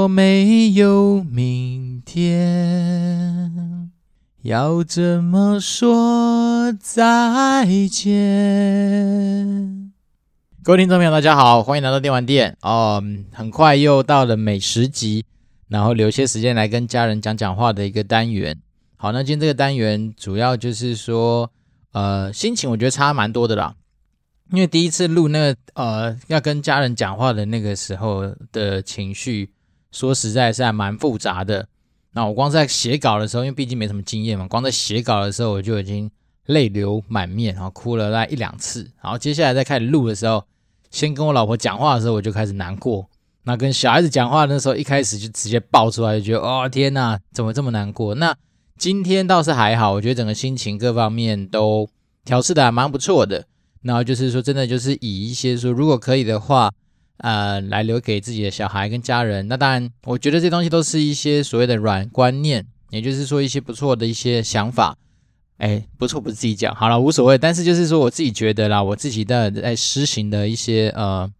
我没有明天，要怎么说再见？各位听众朋友，大家好，欢迎来到电玩店哦。很快又到了美食集，然后留些时间来跟家人讲讲话的一个单元。好，那今天这个单元主要就是说，呃，心情我觉得差蛮多的啦。因为第一次录那个呃要跟家人讲话的那个时候的情绪，说实在是还蛮复杂的。那我光在写稿的时候，因为毕竟没什么经验嘛，光在写稿的时候我就已经泪流满面，然后哭了大概一两次。然后接下来再开始录的时候，先跟我老婆讲话的时候我就开始难过。那跟小孩子讲话的时候，一开始就直接爆出来，就觉得哦天哪，怎么这么难过？那今天倒是还好，我觉得整个心情各方面都调试的还蛮不错的。然后就是说，真的就是以一些说，如果可以的话，呃，来留给自己的小孩跟家人。那当然，我觉得这东西都是一些所谓的软观念，也就是说一些不错的一些想法。哎，不错，不是自己讲，好了，无所谓。但是就是说，我自己觉得啦，我自己的在施行的一些呃，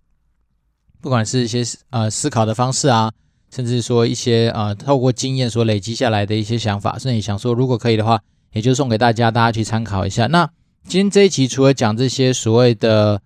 不管是一些呃思考的方式啊，甚至说一些呃透过经验所累积下来的一些想法，甚至想说，如果可以的话，也就送给大家，大家去参考一下。那。今天这一期除了讲这些所谓的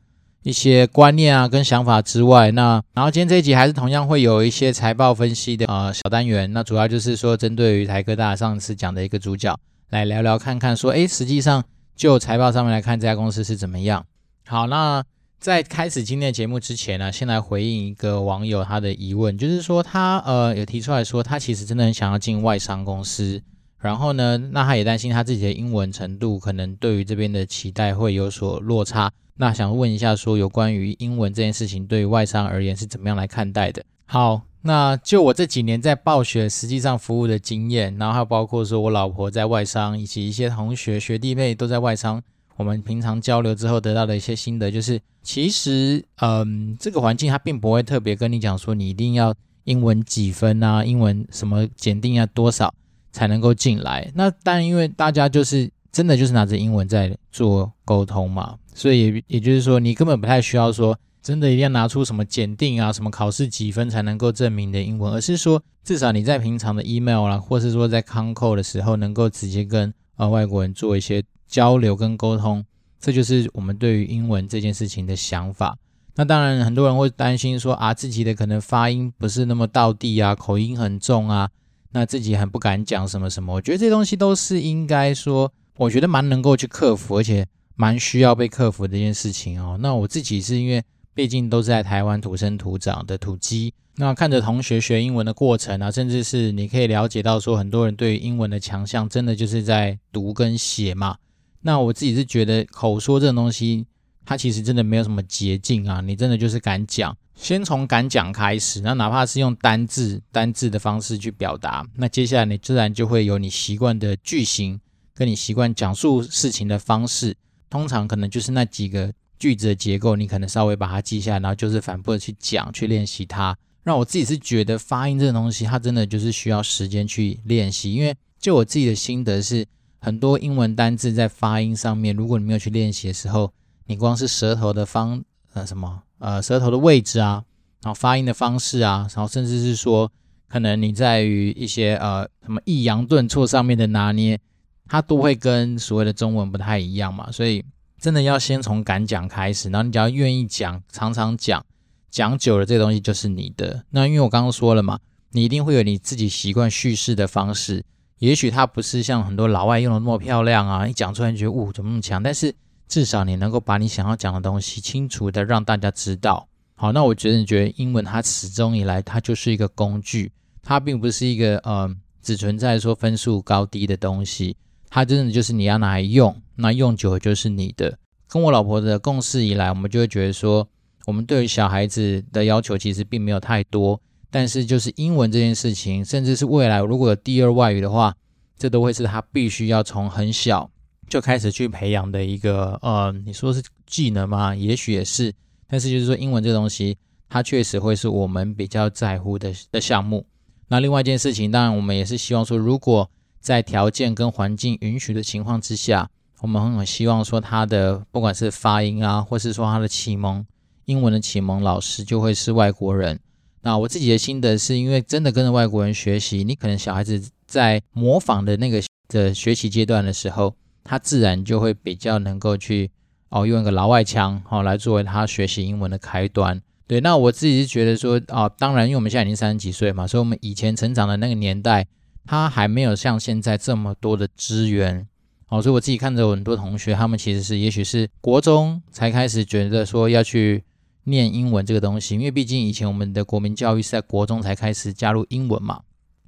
一些观念啊跟想法之外，那然后今天这一集还是同样会有一些财报分析的呃小单元，那主要就是说针对于台科大上次讲的一个主角来聊聊看看说，诶，实际上就财报上面来看这家公司是怎么样。好，那在开始今天的节目之前呢，先来回应一个网友他的疑问，就是说他呃有提出来说他其实真的很想要进外商公司。然后呢，那他也担心他自己的英文程度可能对于这边的期待会有所落差。那想问一下，说有关于英文这件事情，对于外商而言是怎么样来看待的？好，那就我这几年在暴雪实际上服务的经验，然后还有包括说我老婆在外商，以及一些同学学弟妹都在外商，我们平常交流之后得到的一些心得，就是其实，嗯，这个环境它并不会特别跟你讲说你一定要英文几分啊，英文什么检定要多少。才能够进来。那当然，因为大家就是真的就是拿着英文在做沟通嘛，所以也也就是说，你根本不太需要说真的一定要拿出什么检定啊、什么考试几分才能够证明的英文，而是说至少你在平常的 email 啦，或是说在 con call 的时候，能够直接跟呃外国人做一些交流跟沟通，这就是我们对于英文这件事情的想法。那当然，很多人会担心说啊，自己的可能发音不是那么到地啊，口音很重啊。那自己很不敢讲什么什么，我觉得这东西都是应该说，我觉得蛮能够去克服，而且蛮需要被克服的一件事情哦。那我自己是因为毕竟都是在台湾土生土长的土鸡，那看着同学学英文的过程啊，甚至是你可以了解到说，很多人对于英文的强项真的就是在读跟写嘛。那我自己是觉得口说这种东西，它其实真的没有什么捷径啊，你真的就是敢讲。先从敢讲开始，那哪怕是用单字单字的方式去表达，那接下来你自然就会有你习惯的句型，跟你习惯讲述事情的方式。通常可能就是那几个句子的结构，你可能稍微把它记下来，然后就是反复的去讲，去练习它。让我自己是觉得发音这个东西，它真的就是需要时间去练习。因为就我自己的心得是，很多英文单字在发音上面，如果你没有去练习的时候，你光是舌头的方呃什么。呃，舌头的位置啊，然后发音的方式啊，然后甚至是说，可能你在于一些呃什么抑扬顿挫上面的拿捏，它都会跟所谓的中文不太一样嘛。所以真的要先从敢讲开始，然后你只要愿意讲，常常讲，讲久了这东西就是你的。那因为我刚刚说了嘛，你一定会有你自己习惯叙事的方式，也许它不是像很多老外用的那么漂亮啊，一讲出来你觉得呜怎么那么强，但是。至少你能够把你想要讲的东西清楚的让大家知道。好，那我觉得你觉得英文它始终以来它就是一个工具，它并不是一个呃只存在说分数高低的东西，它真的就是你要拿来用，那用久了就是你的。跟我老婆的共事以来，我们就会觉得说，我们对于小孩子的要求其实并没有太多，但是就是英文这件事情，甚至是未来如果有第二外语的话，这都会是他必须要从很小。就开始去培养的一个呃，你说是技能吗？也许也是，但是就是说英文这东西，它确实会是我们比较在乎的的项目。那另外一件事情，当然我们也是希望说，如果在条件跟环境允许的情况之下，我们很希望说他的不管是发音啊，或是说他的启蒙英文的启蒙老师就会是外国人。那我自己的心得是因为真的跟着外国人学习，你可能小孩子在模仿的那个的学习阶段的时候，他自然就会比较能够去哦用一个老外腔哦来作为他学习英文的开端。对，那我自己是觉得说哦，当然因为我们现在已经三十几岁嘛，所以我们以前成长的那个年代，他还没有像现在这么多的资源。哦，所以我自己看着很多同学，他们其实是也许是国中才开始觉得说要去念英文这个东西，因为毕竟以前我们的国民教育是在国中才开始加入英文嘛。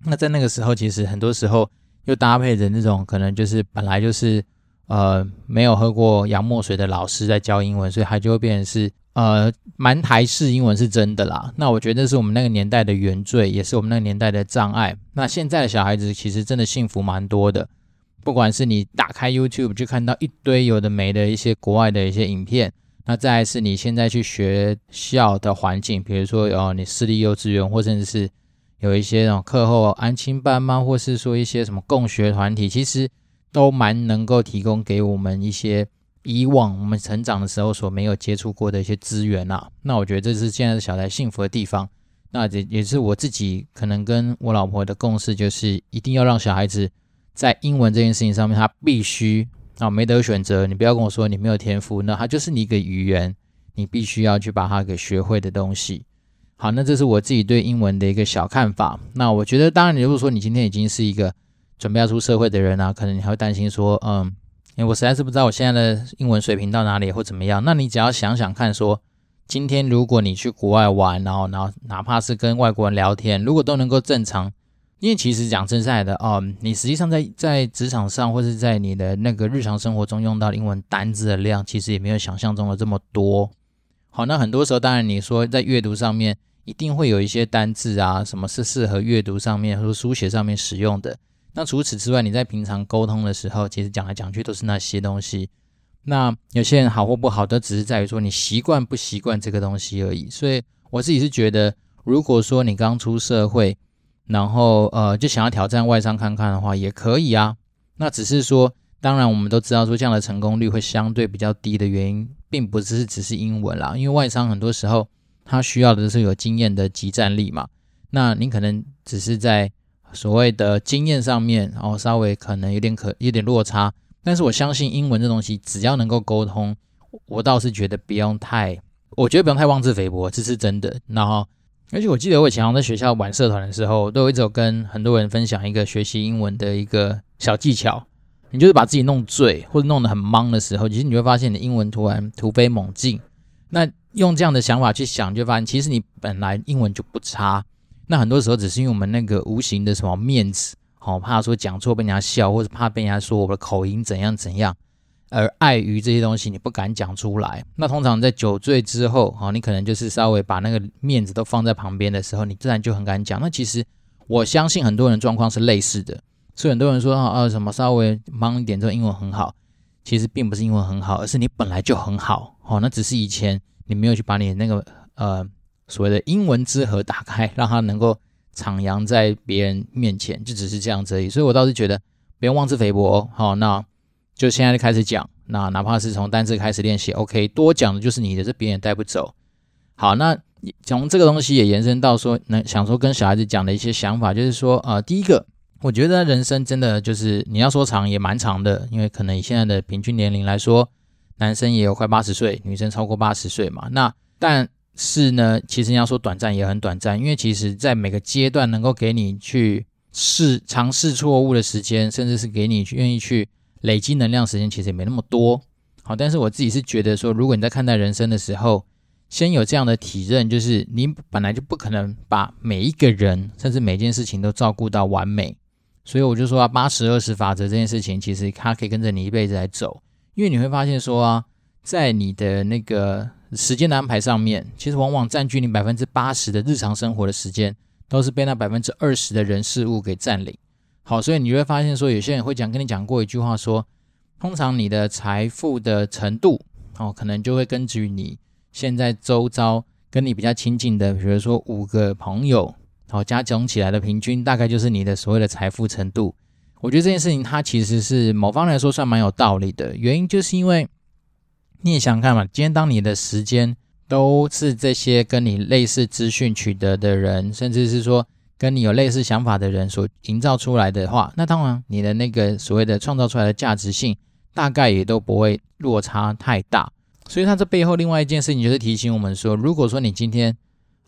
那在那个时候，其实很多时候又搭配着那种可能就是本来就是呃没有喝过洋墨水的老师在教英文，所以他就会变成是呃蛮台式英文是真的啦。那我觉得这是我们那个年代的原罪，也是我们那个年代的障碍。那现在的小孩子其实真的幸福蛮多的。不管是你打开 YouTube 就看到一堆有的没的一些国外的一些影片，那再是你现在去学校的环境，比如说哦，你私立幼稚园，或甚至是有一些那种课后安亲班吗？或是说一些什么共学团体，其实都蛮能够提供给我们一些以往我们成长的时候所没有接触过的一些资源啊。那我觉得这是现在的小孩幸福的地方。那这也是我自己可能跟我老婆的共识，就是一定要让小孩子。在英文这件事情上面，他必须啊，没得选择。你不要跟我说你没有天赋，那它就是你一个语言，你必须要去把它给学会的东西。好，那这是我自己对英文的一个小看法。那我觉得，当然，你如果说你今天已经是一个准备要出社会的人啊，可能你还会担心说，嗯，我实在是不知道我现在的英文水平到哪里或怎么样。那你只要想想看，说今天如果你去国外玩，然后然后哪怕是跟外国人聊天，如果都能够正常。因为其实讲真在的哦，你实际上在在职场上或是在你的那个日常生活中用到英文单字的量，其实也没有想象中的这么多。好，那很多时候当然你说在阅读上面一定会有一些单字啊，什么是适合阅读上面或书写上面使用的。那除此之外，你在平常沟通的时候，其实讲来讲去都是那些东西。那有些人好或不好，都只是在于说你习惯不习惯这个东西而已。所以我自己是觉得，如果说你刚出社会，然后，呃，就想要挑战外商看看的话，也可以啊。那只是说，当然我们都知道说这样的成功率会相对比较低的原因，并不是只是英文啦。因为外商很多时候他需要的是有经验的即战力嘛。那你可能只是在所谓的经验上面，然后稍微可能有点可有点落差。但是我相信英文这东西，只要能够沟通，我倒是觉得不用太，我觉得不用太妄自菲薄，这是真的。然后。而且我记得我以前在学校玩社团的时候，都有一直有跟很多人分享一个学习英文的一个小技巧。你就是把自己弄醉或者弄得很懵的时候，其实你会发现你的英文突然突飞猛进。那用这样的想法去想，就发现其实你本来英文就不差。那很多时候只是因为我们那个无形的什么面子，好怕说讲错被人家笑，或者怕被人家说我的口音怎样怎样。而碍于这些东西，你不敢讲出来。那通常在酒醉之后，哈，你可能就是稍微把那个面子都放在旁边的时候，你自然就很敢讲。那其实我相信很多人状况是类似的，所以很多人说啊，什么稍微忙一点之后英文很好，其实并不是英文很好，而是你本来就很好。哦，那只是以前你没有去把你那个呃所谓的英文之河打开，让它能够徜徉在别人面前，就只是这样子而已。所以我倒是觉得不用妄自菲薄。好，那。就现在就开始讲，那哪怕是从单字开始练习，OK，多讲的就是你的，这别人也带不走。好，那从这个东西也延伸到说，那想说跟小孩子讲的一些想法，就是说，呃，第一个，我觉得人生真的就是你要说长也蛮长的，因为可能以现在的平均年龄来说，男生也有快八十岁，女生超过八十岁嘛。那但是呢，其实你要说短暂也很短暂，因为其实在每个阶段能够给你去试尝试错误的时间，甚至是给你愿意去。累积能量时间其实也没那么多，好，但是我自己是觉得说，如果你在看待人生的时候，先有这样的体认，就是你本来就不可能把每一个人，甚至每件事情都照顾到完美，所以我就说啊，八十二十法则这件事情，其实它可以跟着你一辈子来走，因为你会发现说啊，在你的那个时间的安排上面，其实往往占据你百分之八十的日常生活的时间，都是被那百分之二十的人事物给占领。好，所以你会发现说，有些人会讲跟你讲过一句话说，通常你的财富的程度，哦，可能就会根据你现在周遭跟你比较亲近的，比如说五个朋友，好，加总起来的平均，大概就是你的所谓的财富程度。我觉得这件事情它其实是某方来说算蛮有道理的，原因就是因为你也想看嘛，今天当你的时间都是这些跟你类似资讯取得的人，甚至是说跟你有类似想法的人所营造出来的话，那当然你的那个所谓的创造出来的价值性，大概也都不会落差太大。所以它这背后另外一件事情就是提醒我们说，如果说你今天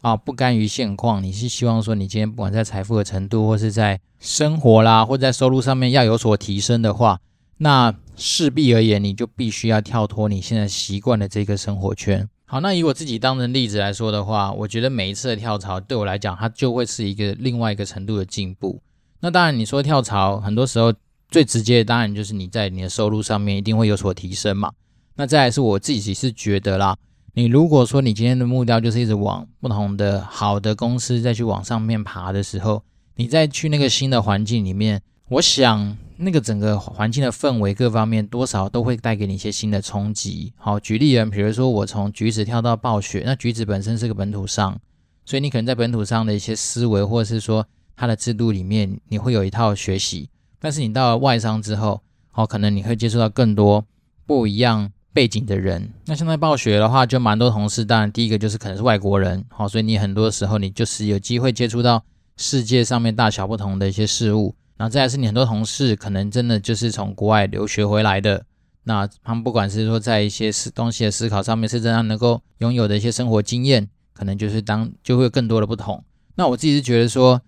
啊不甘于现况，你是希望说你今天不管在财富的程度，或是在生活啦，或在收入上面要有所提升的话，那势必而言，你就必须要跳脱你现在习惯的这个生活圈。好，那以我自己当成例子来说的话，我觉得每一次的跳槽对我来讲，它就会是一个另外一个程度的进步。那当然，你说跳槽，很多时候最直接的当然就是你在你的收入上面一定会有所提升嘛。那再来是我自己是觉得啦，你如果说你今天的目标就是一直往不同的好的公司再去往上面爬的时候，你再去那个新的环境里面，我想。那个整个环境的氛围各方面多少都会带给你一些新的冲击。好，举例人，比如说我从橘子跳到暴雪，那橘子本身是个本土商，所以你可能在本土商的一些思维或者是说它的制度里面，你会有一套学习。但是你到了外商之后，好，可能你会接触到更多不一样背景的人。那现在暴雪的话，就蛮多同事，当然第一个就是可能是外国人，好，所以你很多时候你就是有机会接触到世界上面大小不同的一些事物。然后再来是你很多同事可能真的就是从国外留学回来的，那他们不管是说在一些思东西的思考上面是怎样能够拥有的一些生活经验，可能就是当就会有更多的不同。那我自己是觉得说，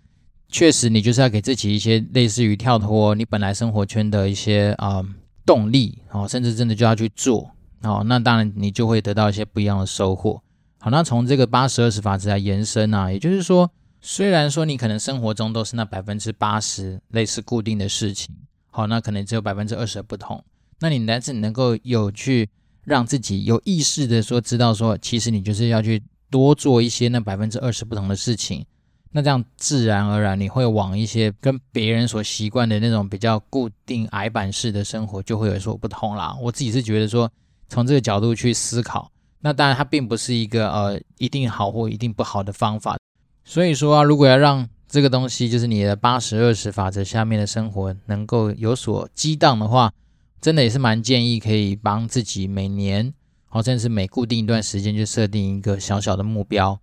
确实你就是要给自己一些类似于跳脱你本来生活圈的一些啊、动力哦，甚至真的就要去做哦，那当然你就会得到一些不一样的收获。好，那从这个八十二十法则来延伸啊，也就是说。虽然说你可能生活中都是那百分之八十类似固定的事情，好，那可能只有百分之二十的不同。那你但是你能够有去让自己有意识的说知道说，其实你就是要去多做一些那百分之二十不同的事情，那这样自然而然你会往一些跟别人所习惯的那种比较固定矮板式的生活就会有所不同啦。我自己是觉得说，从这个角度去思考，那当然它并不是一个呃一定好或一定不好的方法。所以说啊，如果要让这个东西，就是你的八十二十法则下面的生活能够有所激荡的话，真的也是蛮建议可以帮自己每年，好，甚至是每固定一段时间就设定一个小小的目标。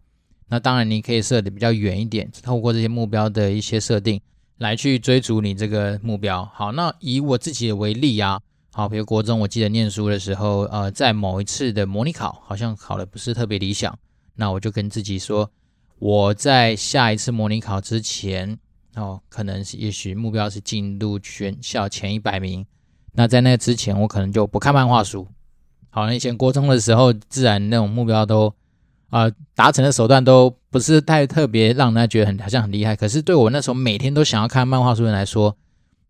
那当然你可以设的比较远一点，透过这些目标的一些设定来去追逐你这个目标。好，那以我自己为例啊，好，比如国中我记得念书的时候，呃，在某一次的模拟考好像考的不是特别理想，那我就跟自己说。我在下一次模拟考之前，哦，可能是也许目标是进入全校前一百名。那在那之前，我可能就不看漫画书。好，那以前国中的时候，自然那种目标都啊、呃、达成的手段都不是太特别，让人家觉得很好像很厉害。可是对我那时候每天都想要看漫画书的人来说，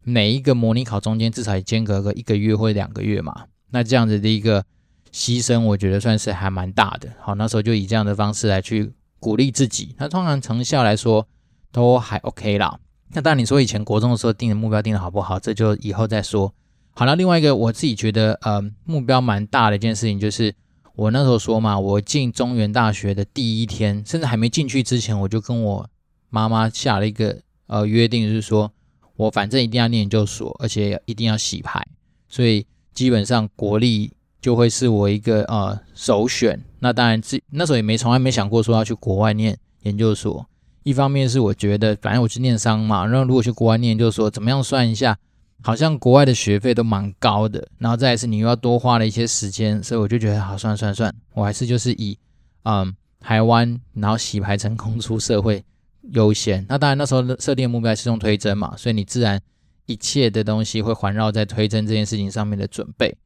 每一个模拟考中间至少也间隔个一个月或两个月嘛。那这样子的一个牺牲，我觉得算是还蛮大的。好，那时候就以这样的方式来去。鼓励自己，那通常成效来说都还 OK 啦。那当然，你说以前国中的时候定的目标定的好不好，这就以后再说。好了，另外一个我自己觉得呃目标蛮大的一件事情，就是我那时候说嘛，我进中原大学的第一天，甚至还没进去之前，我就跟我妈妈下了一个呃约定，就是说我反正一定要念研究所，而且一定要洗牌，所以基本上国立。就会是我一个呃首选。那当然，自那时候也没从来没想过说要去国外念研究所。一方面是我觉得，反正我去念商嘛，然后如果去国外念研究所，怎么样算一下，好像国外的学费都蛮高的。然后再来是你又要多花了一些时间，所以我就觉得好算算算，我还是就是以嗯台湾，然后洗牌成功出社会优先。那当然那时候设定的目标是用推甄嘛，所以你自然一切的东西会环绕在推甄这件事情上面的准备。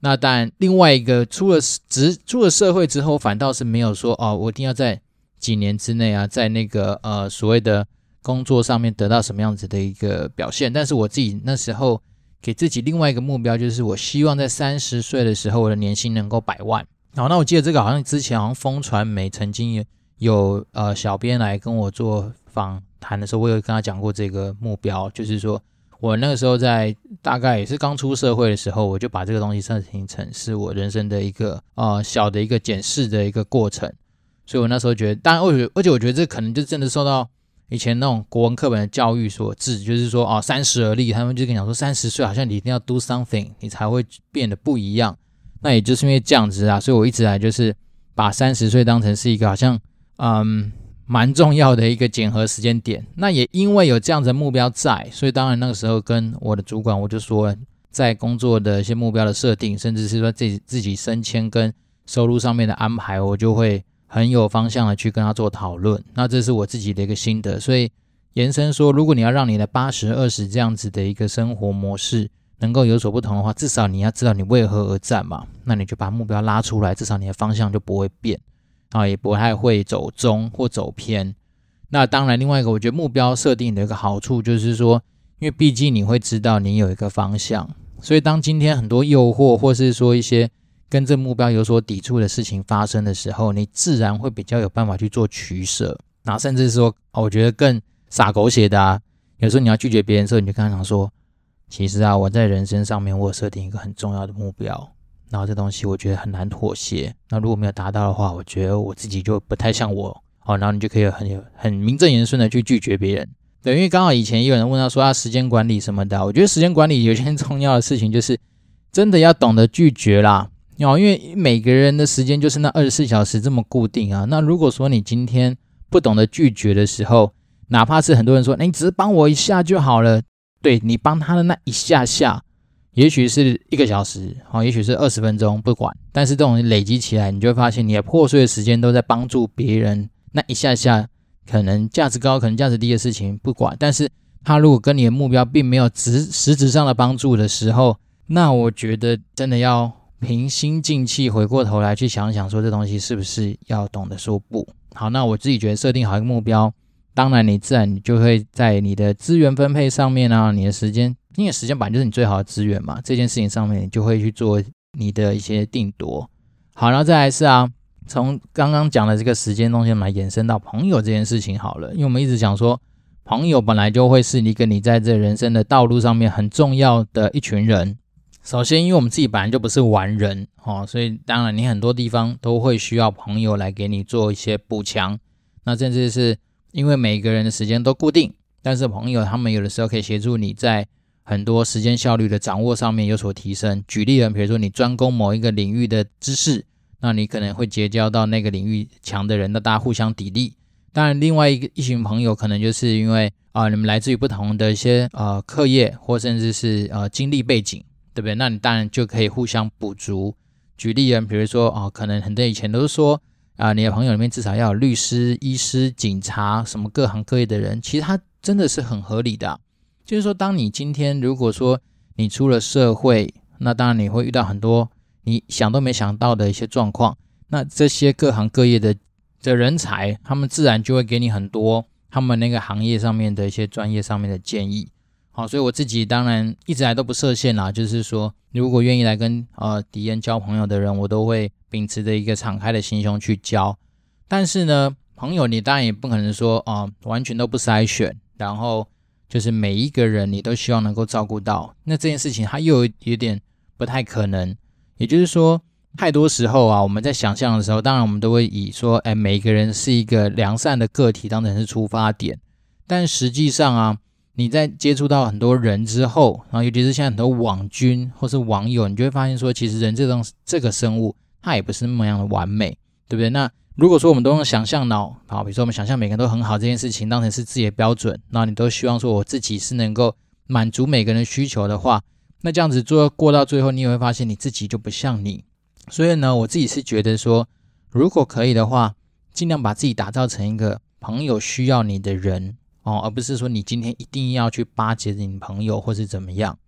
那当然，另外一个出了职出了社会之后，反倒是没有说哦，我一定要在几年之内啊，在那个呃所谓的工作上面得到什么样子的一个表现。但是我自己那时候给自己另外一个目标，就是我希望在三十岁的时候，我的年薪能够百万。好，那我记得这个好像之前好像风传媒曾经有呃小编来跟我做访谈的时候，我有跟他讲过这个目标，就是说。我那个时候在大概也是刚出社会的时候，我就把这个东西设定成是我人生的一个呃小的一个检视的一个过程，所以我那时候觉得，当然，而且而且我觉得这可能就真的受到以前那种国文课本的教育所致，就是说哦，三十而立，他们就跟你讲说，三十岁好像你一定要 do something，你才会变得不一样。那也就是因为这样子啊，所以我一直来就是把三十岁当成是一个好像嗯蛮重要的一个检核时间点。那也因为有这样的目标在，所以当然那个时候跟我的主管我就说，在工作的一些目标的设定，甚至是说自己自己升迁跟收入上面的安排，我就会很有方向的去跟他做讨论。那这是我自己的一个心得，所以延伸说，如果你要让你的八十二十这样子的一个生活模式。能够有所不同的话，至少你要知道你为何而战嘛。那你就把目标拉出来，至少你的方向就不会变啊，也不太会走中或走偏。那当然，另外一个我觉得目标设定的一个好处就是说，因为毕竟你会知道你有一个方向，所以当今天很多诱惑或是说一些跟这目标有所抵触的事情发生的时候，你自然会比较有办法去做取舍。然后甚至说，我觉得更洒狗血的啊，有时候你要拒绝别人的时候，你就跟他讲说。其实啊，我在人生上面，我设定一个很重要的目标，然后这东西我觉得很难妥协。那如果没有达到的话，我觉得我自己就不太像我哦。然后你就可以很很名正言顺的去拒绝别人。对，因为刚好以前也有人问到说他时间管理什么的，我觉得时间管理有些 重要的事情就是真的要懂得拒绝啦。哦，因为每个人的时间就是那二十四小时这么固定啊。那如果说你今天不懂得拒绝的时候，哪怕是很多人说，你只是帮我一下就好了。对，你帮他的那一下下，也许是一个小时，好，也许是二十分钟，不管。但是这种累积起来，你就会发现你的破碎的时间都在帮助别人那一下下，可能价值高，可能价值低的事情，不管。但是他如果跟你的目标并没有实实质上的帮助的时候，那我觉得真的要平心静气，回过头来去想想，说这东西是不是要懂得说不。好，那我自己觉得设定好一个目标。当然，你自然你就会在你的资源分配上面啊，你的时间，因为时间本来就是你最好的资源嘛，这件事情上面你就会去做你的一些定夺。好，然后再来是啊，从刚刚讲的这个时间东西来延伸到朋友这件事情好了，因为我们一直讲说，朋友本来就会是一个你在这人生的道路上面很重要的一群人。首先，因为我们自己本来就不是完人哦，所以当然你很多地方都会需要朋友来给你做一些补强，那甚至是。因为每个人的时间都固定，但是朋友他们有的时候可以协助你在很多时间效率的掌握上面有所提升。举例人，比如说你专攻某一个领域的知识，那你可能会结交到那个领域强的人，那大家互相砥砺。当然，另外一个一群朋友可能就是因为啊、你们来自于不同的一些呃课业或甚至是呃经历背景，对不对？那你当然就可以互相补足。举例人，比如说啊、可能很多以前都是说。啊，你的朋友里面至少要有律师、医师、警察，什么各行各业的人，其实他真的是很合理的。就是说，当你今天如果说你出了社会，那当然你会遇到很多你想都没想到的一些状况。那这些各行各业的的人才，他们自然就会给你很多他们那个行业上面的一些专业上面的建议。好，所以我自己当然一直来都不设限啦，就是说，如果愿意来跟呃敌人交朋友的人，我都会。秉持着一个敞开的心胸去交，但是呢，朋友你当然也不可能说啊、完全都不筛选，然后就是每一个人你都希望能够照顾到，那这件事情它又有，有点不太可能。也就是说，太多时候啊，我们在想象的时候，当然我们都会以说，哎，每一个人是一个良善的个体当成是出发点，但实际上啊，你在接触到很多人之后，然后尤其是现在很多网军或是网友，你就会发现说，其实人这种这个生物。它也不是那么样的完美，对不对？那如果说我们都用想象脑，好，比如说我们想象每个人都很好这件事情当成是自己的标准，那你都希望说我自己是能够满足每个人需求的话，那这样子做过到最后，你也会发现你自己就不像你。所以呢，我自己是觉得说，如果可以的话，尽量把自己打造成一个朋友需要你的人哦，而不是说你今天一定要去巴结你朋友或是怎么样。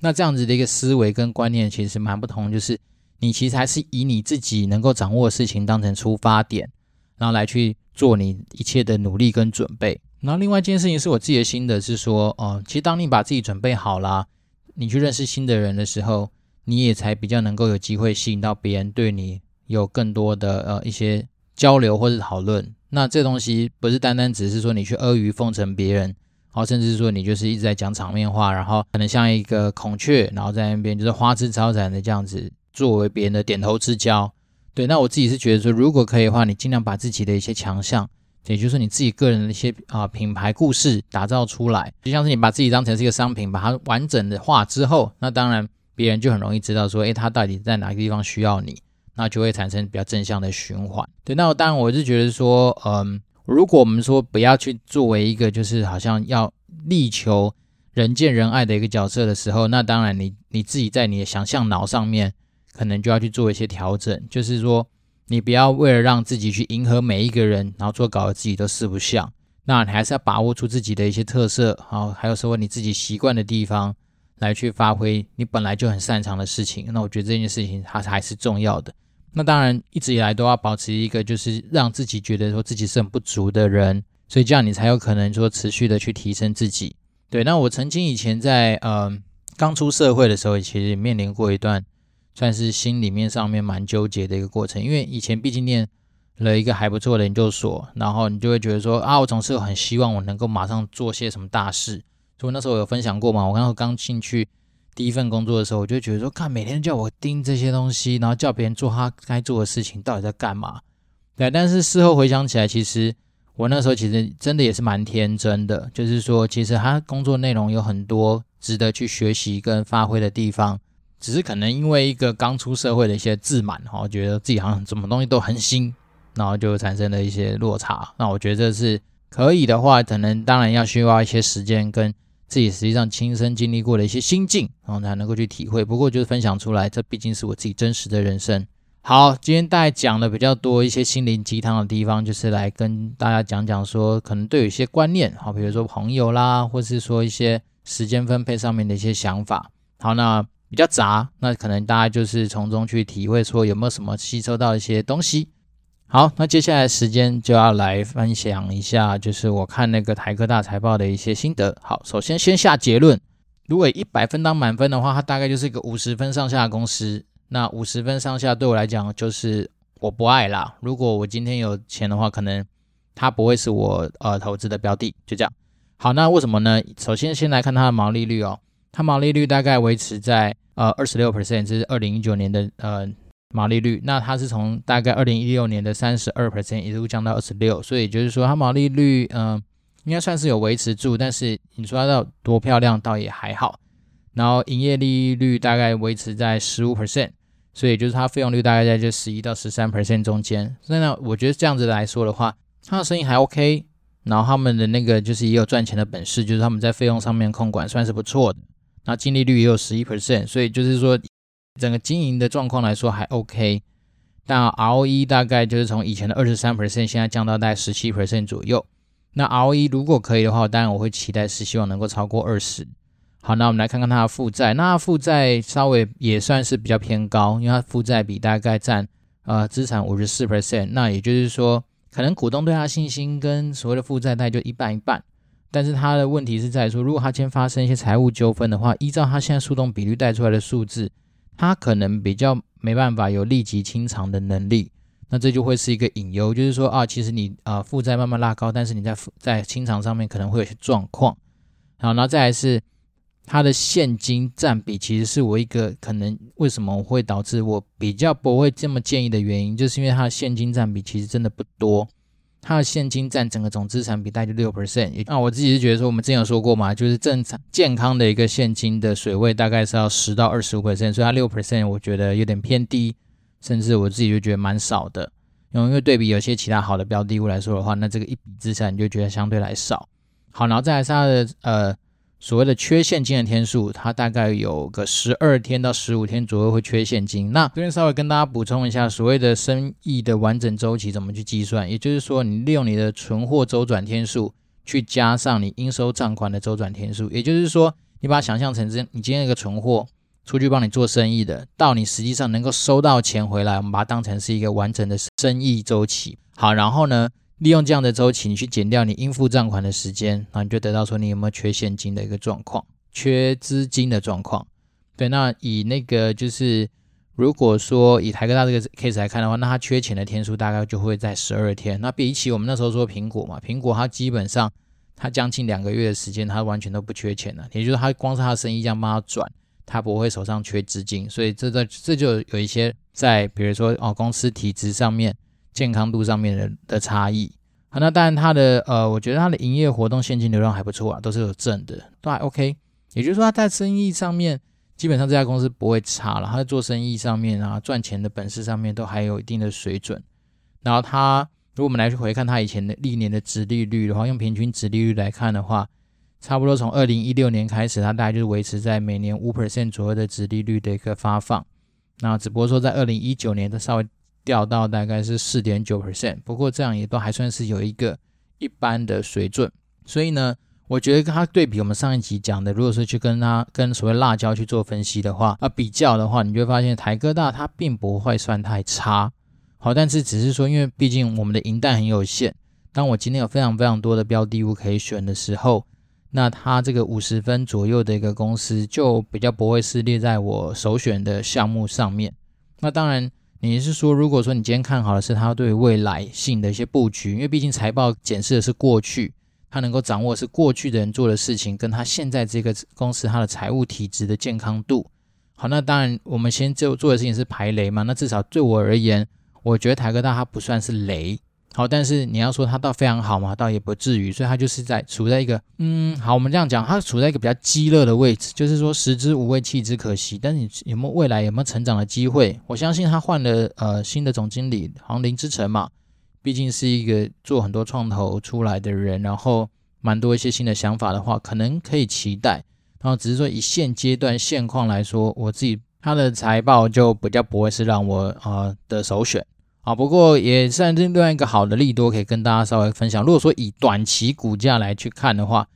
那这样子的一个思维跟观念其实蛮不同，就是。你其实还是以你自己能够掌握的事情当成出发点，然后来去做你一切的努力跟准备。然后另外一件事情是我自己的心得是说，哦，其实当你把自己准备好了，你去认识新的人的时候，你也才比较能够有机会吸引到别人对你有更多的呃一些交流或者讨论。那这东西不是单单只是说你去阿谀奉承别人，哦，甚至说你就是一直在讲场面话，然后可能像一个孔雀，然后在那边就是花枝招展的这样子。作为别人的点头之交，对，那我自己是觉得说，如果可以的话，你尽量把自己的一些强项，也就是你自己个人的一些啊、品牌故事打造出来，就像是你把自己当成是一个商品，把它完整的化之后，那当然别人就很容易知道说，诶，他到底在哪个地方需要你，那就会产生比较正向的循环。对，那我当然我是觉得说，嗯，如果我们说不要去作为一个就是好像要力求人见人爱的一个角色的时候，那当然你你自己在你的想象脑上面可能就要去做一些调整，就是说你不要为了让自己去迎合每一个人，然后做搞得自己都四不像。那你还是要把握住自己的一些特色，好，还有说你自己习惯的地方，来去发挥你本来就很擅长的事情。那我觉得这件事情它还是重要的。那当然一直以来都要保持一个就是让自己觉得说自己是很不足的人，所以这样你才有可能说持续的去提升自己。对，那我曾经以前在呃刚出社会的时候，其实面临过一段算是心里面上面蛮纠结的一个过程，因为以前毕竟念。了一个还不错的研究所，然后你就会觉得说啊，我总是很希望我能够马上做些什么大事。所以那时候我有分享过嘛，我刚刚刚进去第一份工作的时候，我就觉得说，看每天叫我盯这些东西，然后叫别人做他该做的事情，到底在干嘛？对，但是事后回想起来，其实我那时候其实真的也是蛮天真的，就是说，其实他工作内容有很多值得去学习跟发挥的地方，只是可能因为一个刚出社会的一些自满哈，觉得自己好像什么东西都很新。然后就产生了一些落差。那我觉得这是可以的话，可能当然要需要一些时间跟自己实际上亲身经历过的一些心境，然后才能够去体会。不过就是分享出来，这毕竟是我自己真实的人生。好，今天大家讲的比较多一些心灵鸡汤的地方，就是来跟大家讲讲说，可能对有一些观念，好，比如说朋友啦，或是说一些时间分配上面的一些想法。好，那比较杂，那可能大家就是从中去体会，说有没有什么吸收到一些东西。好，那接下来时间就要来分享一下，就是我看那个台科大财报的一些心得。好，首先先下结论，如果一百分当满分的话，它大概就是一个五十分上下公司。那五十分上下对我来讲就是我不爱啦。如果我今天有钱的话，可能它不会是我呃投资的标的。就这样。好，那为什么呢？首先先来看它的毛利率哦，它毛利率大概维持在呃二十六 percent，这是二零一九年的呃。毛利率，那它是从大概二零一六年的三十二 percent 一路降到二十六，所以就是说它毛利率，嗯、应该算是有维持住，但是你说它到多漂亮，倒也还好。然后营业利率大概维持在十五 percent，所以就是它费用率大概在这十一到十三 percent 中间。所以呢，我觉得这样子来说的话，它的生意还 OK，然后他们的那个就是也有赚钱的本事，就是他们在费用上面控管算是不错的。那净利率也有十一 percent，所以就是说。整个经营的状况来说还 OK，但 ROE 大概就是从以前的二十三 percent，现在降到大概十七 percent 左右。那 ROE 如果可以的话，当然我会期待是希望能够超过二十。好，那我们来看看它的负债，那负债稍微也算是比较偏高，因为它负债比大概占呃资产五十四 percent。那也就是说，可能股东对它信心跟所谓的负债大概就一半一半。但是它的问题是在说，如果它今天发生一些财务纠纷的话，依照它现在诉讼比率带出来的数字。他可能比较没办法有立即清偿的能力，那这就会是一个隐忧，就是说啊，其实你啊负债慢慢拉高，但是你在在清偿上面可能会有些状况。好，然后再来是它的现金占比，其实是我一个可能为什么会导致我比较不会这么建议的原因，就是因为它的现金占比其实真的不多。它的现金占整个总资产比大概就六 percent，那我自己是觉得说，我们之前有说过嘛，就是正常健康的一个现金的水位大概是要十到二十五 percent，所以它六 percent 我觉得有点偏低，甚至我自己就觉得蛮少的。因为对比有些其他好的标的物来说的话，那这个一笔资产你就觉得相对来少。好，然后再来是它的呃。所谓的缺现金的天数，它大概有个十二天到十五天左右会缺现金。那这边稍微跟大家补充一下，所谓的生意的完整周期怎么去计算？也就是说，你利用你的存货周转天数去加上你应收账款的周转天数。也就是说，你把它想象成这，你今天一个存货出去帮你做生意的，到你实际上能够收到钱回来，我们把它当成是一个完整的生意周期。好，然后呢，利用这样的周期，你去减掉你应付账款的时间，然后你就得到说你有没有缺现金的一个状况，缺资金的状况。对，那以那个就是，如果说以台科大这个 case 来看的话，那它缺钱的天数大概就会在十二天。那比起我们那时候说苹果嘛，苹果它基本上它将近两个月的时间，它完全都不缺钱了，也就是它光是它的生意这样帮它转，它不会手上缺资金。所以这在这就有一些在比如说哦公司体制上面。健康度上面的的差异，好，那当然它的呃，我觉得它的营业活动现金流量还不错啊，都是有正的，都还 OK。也就是说，它在生意上面基本上这家公司不会差了。他在做生意上面啊，赚钱的本事上面都还有一定的水准。然后他，如果我们来去回看他以前的历年的殖利率的话，用平均殖利率来看的话，差不多从二零一六年开始，它大概就是维持在每年五 percent 左右的殖利率的一个发放。那只不过说在二零一九年，它稍微掉到大概是四点九 percent，不过这样也都还算是有一个一般的水准。所以呢，我觉得跟它对比我们上一集讲的，如果说去跟它跟所谓辣椒去做分析的话，啊比较的话，你就会发现台哥大它并不会算太差。好，但是只是说，因为毕竟我们的银弹很有限，当我今天有非常非常多的标的物可以选的时候。那它这个五十分左右的一个公司，就比较不会是列在我首选的项目上面。那当然，你是说，如果说你今天看好的是它对未来性的一些布局，因为毕竟财报检视的是过去，它能够掌握是过去的人做的事情，跟它现在这个公司它的财务体质的健康度。好，那当然，我们先就做的事情是排雷嘛。那至少对我而言，我觉得台科大它不算是雷。好，但是你要说它倒非常好嘛，倒也不至于，所以它就是在处在一个，嗯，好，我们这样讲，它处在一个比较鸡肋的位置，就是说食之无味，弃之可惜。但是你有没有未来有没有成长的机会？我相信他换了呃新的总经理，好像林之城嘛，毕竟是一个做很多创投出来的人，然后蛮多一些新的想法的话，可能可以期待。然后只是说以现阶段现况来说，我自己他的财报就比较不会是让我呃的首选。啊，不过也算是另外一个好的利多，可以跟大家稍微分享。如果说以短期股价来去看的话，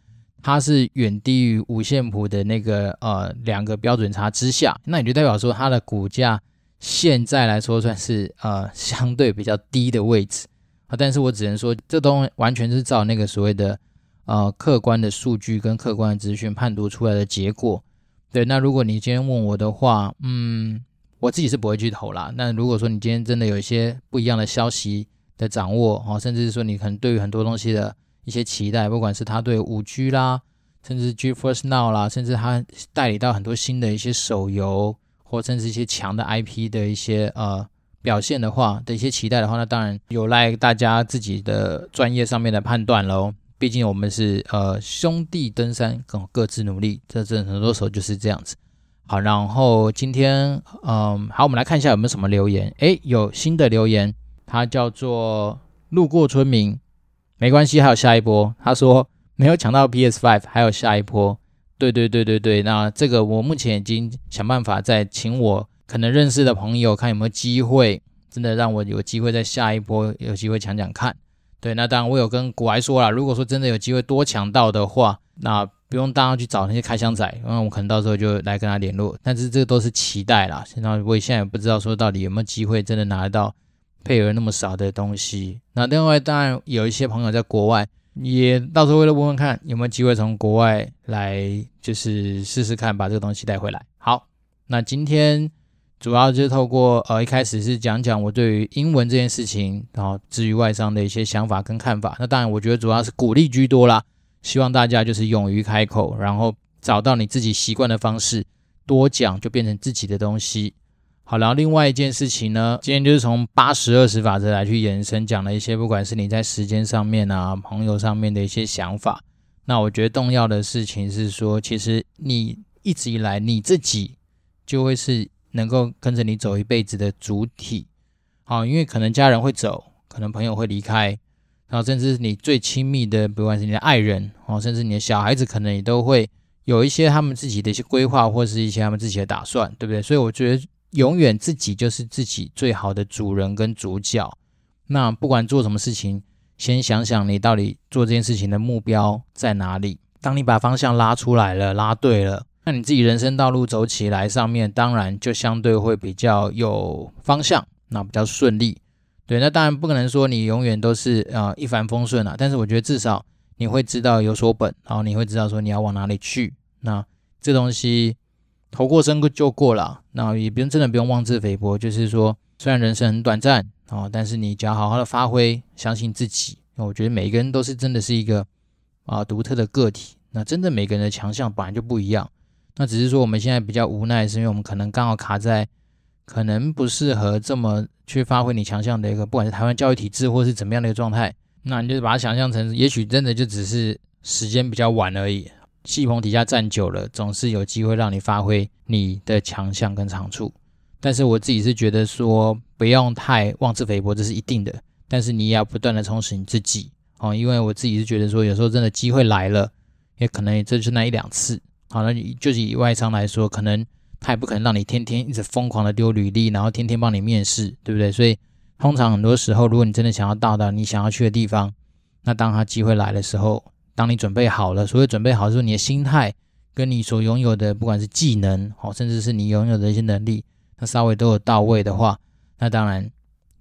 它是远低于五线谱的那个呃两个标准差之下，那也就代表说它的股价现在来说算是呃相对比较低的位置啊。但是我只能说，这都完全是照那个所谓的呃客观的数据跟客观的资讯判读出来的结果。对，那如果你今天问我的话，嗯。我自己是不会去投啦。那如果说你今天真的有一些不一样的消息的掌握，哦，甚至是说你可能对于很多东西的一些期待，不管是他对五 G 啦，甚至 GeForce Now 啦，甚至他代理到很多新的一些手游，或甚至一些强的 IP 的一些呃表现的话的一些期待的话，那当然有赖大家自己的专业上面的判断喽。毕竟我们是呃兄弟登山，各各自努力，这这很多时候就是这样子。好，然后今天，嗯，好，我们来看一下有没有什么留言。诶，有新的留言，他叫做路过村民，没关系，还有下一波。他说没有抢到 PS5，还有下一波。对对对对对，那这个我目前已经想办法再请我可能认识的朋友，看有没有机会，真的让我有机会在下一波有机会抢抢看。对，那当然我有跟古来说了，如果说真的有机会多抢到的话，那。不用大家去找那些开箱仔，因为我可能到时候就来跟他联络。但是这个都是期待啦，现在我现在也不知道说到底有没有机会真的拿得到配额那么少的东西。那另外当然有一些朋友在国外，也到时候为了问问看有没有机会从国外来，就是试试看把这个东西带回来。好，那今天主要就是透过呃一开始是讲讲我对于英文这件事情，然后至于外商的一些想法跟看法。那当然我觉得主要是鼓励居多啦。希望大家就是勇于开口，然后找到你自己习惯的方式，多讲就变成自己的东西。好，然后另外一件事情呢，今天就是从八十二十法则来去延伸，讲了一些不管是你在时间上面啊、朋友上面的一些想法。那我觉得重要的事情是说，其实你一直以来你自己就会是能够跟着你走一辈子的主体。好，因为可能家人会走，可能朋友会离开。然后，甚至是你最亲密的，不管是你的爱人哦，甚至你的小孩子，可能也都会有一些他们自己的一些规划，或是一些他们自己的打算，对不对？所以我觉得，永远自己就是自己最好的主人跟主角。那不管做什么事情，先想想你到底做这件事情的目标在哪里。当你把方向拉出来了，拉对了，那你自己人生道路走起来，上面当然就相对会比较有方向，那比较顺利。对，那当然不可能说你永远都是啊、一帆风顺啊，但是我觉得至少你会知道有所本，然后你会知道说你要往哪里去。那这东西头过身就过了，那也不用真的不用妄自菲薄，就是说虽然人生很短暂啊、哦，但是你只要好好的发挥，相信自己。我觉得每一个人都是真的是一个啊独特的个体，那真的每个人的强项本来就不一样。那只是说我们现在比较无奈，是因为我们可能刚好卡在。可能不适合这么去发挥你强项的一个，不管是台湾教育体制或是怎么样的一个状态，那你就把它想象成，也许真的就只是时间比较晚而已。戏棚底下站久了，总是有机会让你发挥你的强项跟长处。但是我自己是觉得说，不用太妄自菲薄，这是一定的。但是你也要不断的充实你自己哦，因为我自己是觉得说，有时候真的机会来了，也可能这就是那一两次。好了，就以外商来说，可能他也不可能让你天天一直疯狂的丢履历，然后天天帮你面试，对不对？所以通常很多时候，如果你真的想要到达你想要去的地方，那当他机会来的时候，当你准备好了，所谓准备好，就是你的心态跟你所拥有的，不管是技能，好，甚至是你拥有的一些能力，那稍微都有到位的话，那当然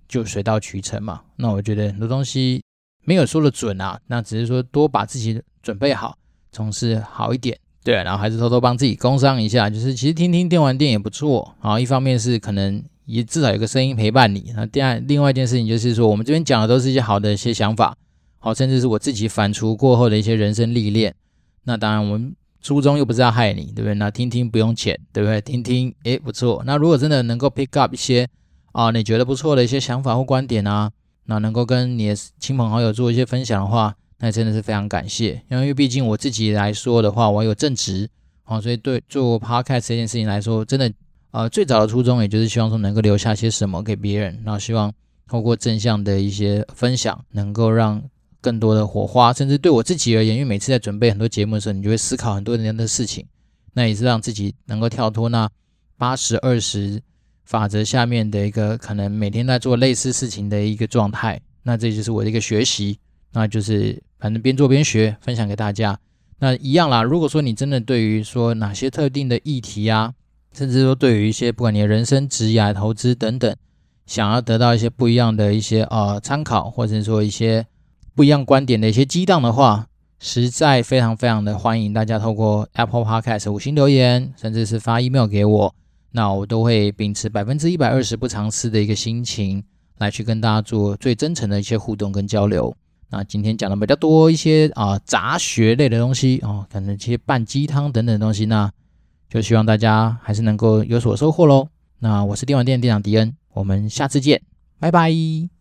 就水到渠成嘛。那我觉得很多东西没有说的准啊，那只是说多把自己准备好，总是好一点。对，然后还是偷偷帮自己工商一下，就是其实听听电玩店也不错啊。一方面是可能也至少有个声音陪伴你。那第二，另外一件事情就是说，我们这边讲的都是一些好的一些想法，好，甚至是我自己反刍过后的一些人生历练。那当然，我们初衷又不是要害你，对不对？那听听不用钱，对不对？听听，诶，不错。那如果真的能够 pick up 一些啊，你觉得不错的一些想法或观点啊，那能够跟你的亲朋好友做一些分享的话。那真的是非常感谢，因为毕竟我自己来说的话，我有正职，哦，所以对做 podcast 这件事情来说，真的，呃，最早的初衷也就是希望说能够留下些什么给别人，然后希望透过正向的一些分享，能够让更多的火花，甚至对我自己而言，因为每次在准备很多节目的时候，你就会思考很多人的事情，那也是让自己能够跳脱那八十二十法则下面的一个可能每天在做类似事情的一个状态，那这就是我的一个学习。那就是反正边做边学，分享给大家。那一样啦。如果说你真的对于说哪些特定的议题啊，甚至说对于一些不管你的人生、职业、投资等等，想要得到一些不一样的一些呃参考，或者说一些不一样观点的一些激荡的话，实在非常非常的欢迎大家透过 Apple Podcast 五星留言，甚至是发 email 给我，那我都会秉持百分之一百二十不藏私的一个心情，来去跟大家做最真诚的一些互动跟交流。那今天讲的比较多一些啊杂学类的东西哦，可能一些拌鸡汤等等的东西，那就希望大家还是能够有所收获喽。那我是电玩店店长迪恩，我们下次见，拜拜。